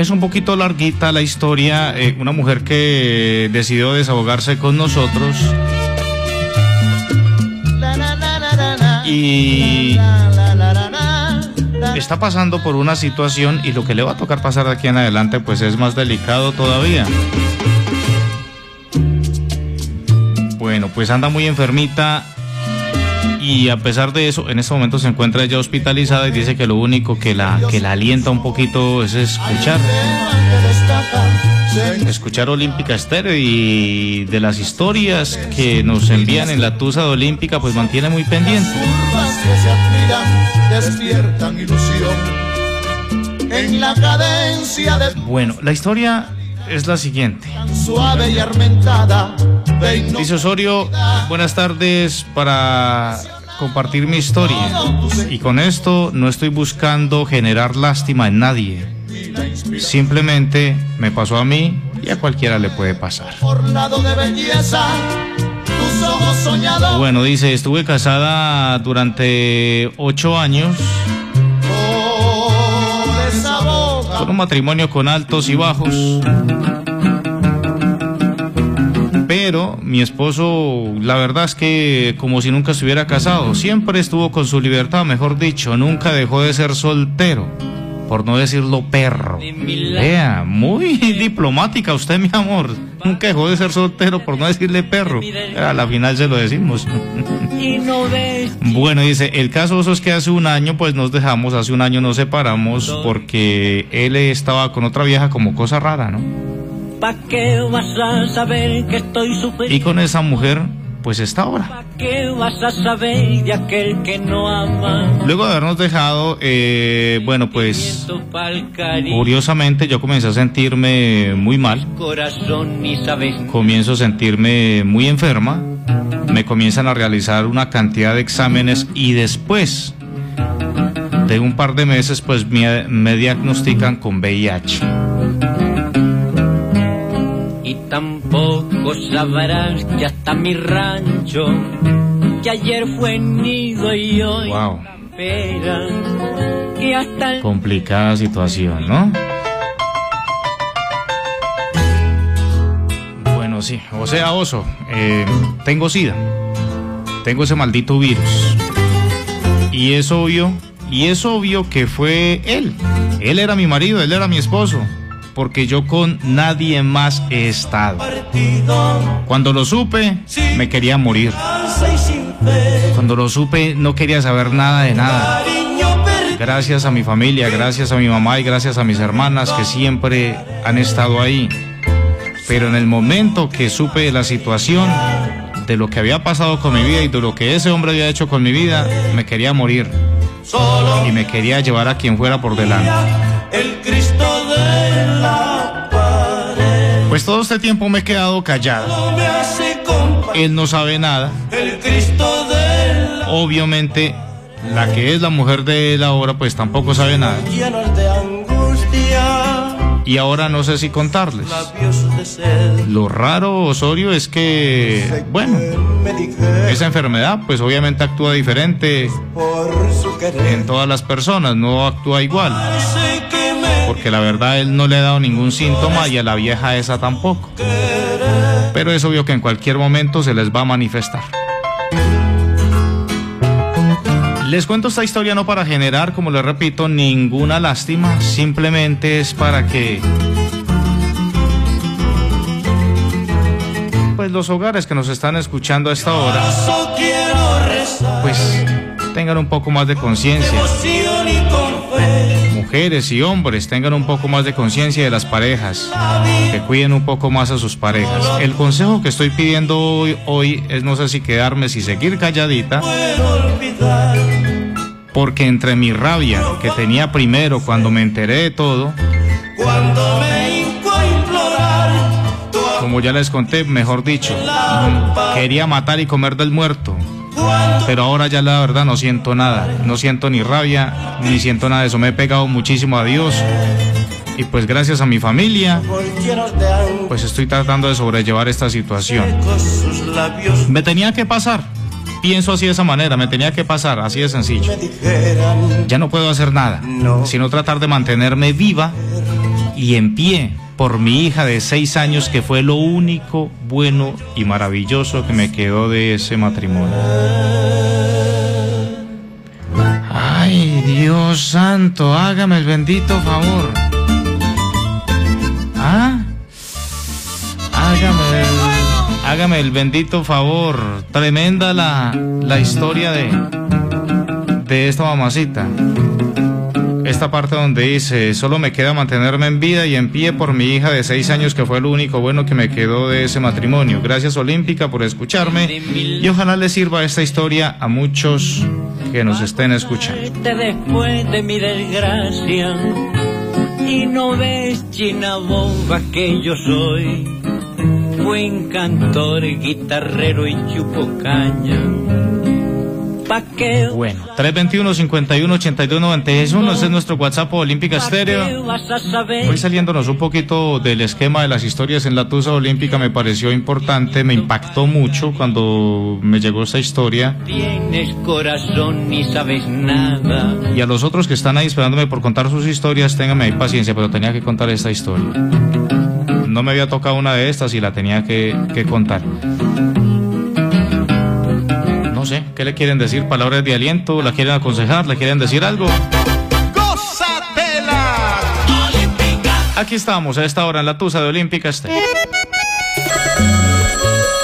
es un poquito larguita la historia. eh, una mujer que decidió desahogarse con nosotros. Y está pasando por una situación y lo que le va a tocar pasar de aquí en adelante pues es más delicado todavía. Bueno, pues anda muy enfermita y a pesar de eso, en este momento se encuentra ella hospitalizada y dice que lo único que la, que la alienta un poquito es escuchar. Escuchar Olímpica Estéreo y de las historias que nos envían en la Tusa de Olímpica, pues mantiene muy pendiente. Bueno, la historia es la siguiente. suave y armentada, Dice Osorio, buenas tardes para compartir mi historia. Y con esto no estoy buscando generar lástima en nadie. Simplemente me pasó a mí y a cualquiera le puede pasar. Bueno, dice, estuve casada durante ocho años con un matrimonio con altos y bajos. Pero mi esposo, la verdad es que como si nunca estuviera casado, siempre estuvo con su libertad, mejor dicho, nunca dejó de ser soltero, por no decirlo perro. Vea, muy diplomática usted, mi amor. Nunca dejó de ser soltero, por no decirle perro. A la final se lo decimos. Bueno, dice, el caso es que hace un año pues nos dejamos, hace un año nos separamos porque él estaba con otra vieja como cosa rara, ¿no? ¿Pa' qué vas a saber que estoy sufriendo? Y con esa mujer pues está ahora. ¿Pa' qué vas a saber de aquel que no ama? Luego de habernos dejado, eh, bueno pues curiosamente yo comencé a sentirme muy mal, corazón ni sabes comienzo a sentirme muy enferma, me comienzan a realizar una cantidad de exámenes y después de un par de meses pues me, me diagnostican con VIH. Tampoco sabrás que hasta mi rancho, que ayer fue nido y hoy Wow. espera, que hasta el complicada situación, ¿no? Bueno, sí, o sea, oso, eh, tengo sida, tengo ese maldito virus. Y es obvio, y es obvio que fue él. Él era mi marido, él era mi esposo, porque yo con nadie más he estado. Cuando lo supe, me quería morir. Cuando lo supe, no quería saber nada de nada. Gracias a mi familia, gracias a mi mamá y gracias a mis hermanas que siempre han estado ahí. Pero en el momento que supe de la situación, de lo que había pasado con mi vida y de lo que ese hombre había hecho con mi vida, me quería morir. Y me quería llevar a quien fuera por delante. La pared Pues todo este tiempo me he quedado callado. Él no sabe nada. El Cristo de la Obviamente, la que es la mujer de él ahora, pues tampoco sabe nada. llenos de angustia, Y ahora no sé si contarles. Lo raro, Osorio, es que, bueno, esa enfermedad pues obviamente actúa diferente en todas las personas, no actúa igual. Porque la verdad él no le ha dado ningún síntoma y a la vieja esa tampoco. Pero es obvio que en cualquier momento se les va a manifestar. Les cuento esta historia no para generar, como les repito, ninguna lástima, simplemente es para que pues los hogares que nos están escuchando a esta hora pues tengan un poco más de conciencia. Mujeres y hombres tengan un poco más de conciencia de las parejas, que cuiden un poco más a sus parejas. El consejo que estoy pidiendo hoy, hoy es no sé si quedarme, si seguir calladita, porque entre mi rabia que tenía primero cuando me enteré de todo, como ya les conté, mejor dicho, quería matar y comer del muerto. Pero ahora ya la verdad no siento nada, no siento ni rabia, ni siento nada de eso, me he pegado muchísimo a Dios y pues gracias a mi familia, pues estoy tratando de sobrellevar esta situación. Me tenía que pasar, pienso así de esa manera, me tenía que pasar, así de sencillo. Ya no puedo hacer nada, No. sino tratar de mantenerme viva y en pie por mi hija de seis años que fue lo único bueno y maravilloso que me quedó de ese matrimonio. Ay, Dios santo, hágame el bendito favor. ¿Ah? Hágame hágame el bendito favor. Tremenda la, la historia de, de esta mamacita esta parte donde dice, solo me queda mantenerme en vida y en pie por mi hija de seis años que fue lo único bueno que me quedó de ese matrimonio. Gracias Olímpica por escucharme y ojalá le sirva esta historia a muchos que nos estén escuchando. Después de mi desgracia y no ves china boba que yo soy, buen cantor, guitarrero y chupo caña bueno, 321 51 82 91 ese es nuestro WhatsApp Olímpica Estéreo. Voy saliéndonos un poquito del esquema de las historias en la Tusa Olímpica, me pareció importante, me impactó mucho cuando me llegó esta historia. Tienes corazón ni sabes nada. Y a los otros que están ahí esperándome por contar sus historias, ténganme ahí paciencia, pero tenía que contar esta historia. No me había tocado una de estas y la tenía que, que contar no sé, ¿qué le quieren decir? ¿Palabras de aliento? ¿La quieren aconsejar? ¿Le quieren decir algo? ¡Gózatela! Aquí estamos a esta hora en la Tusa de Olímpica Este.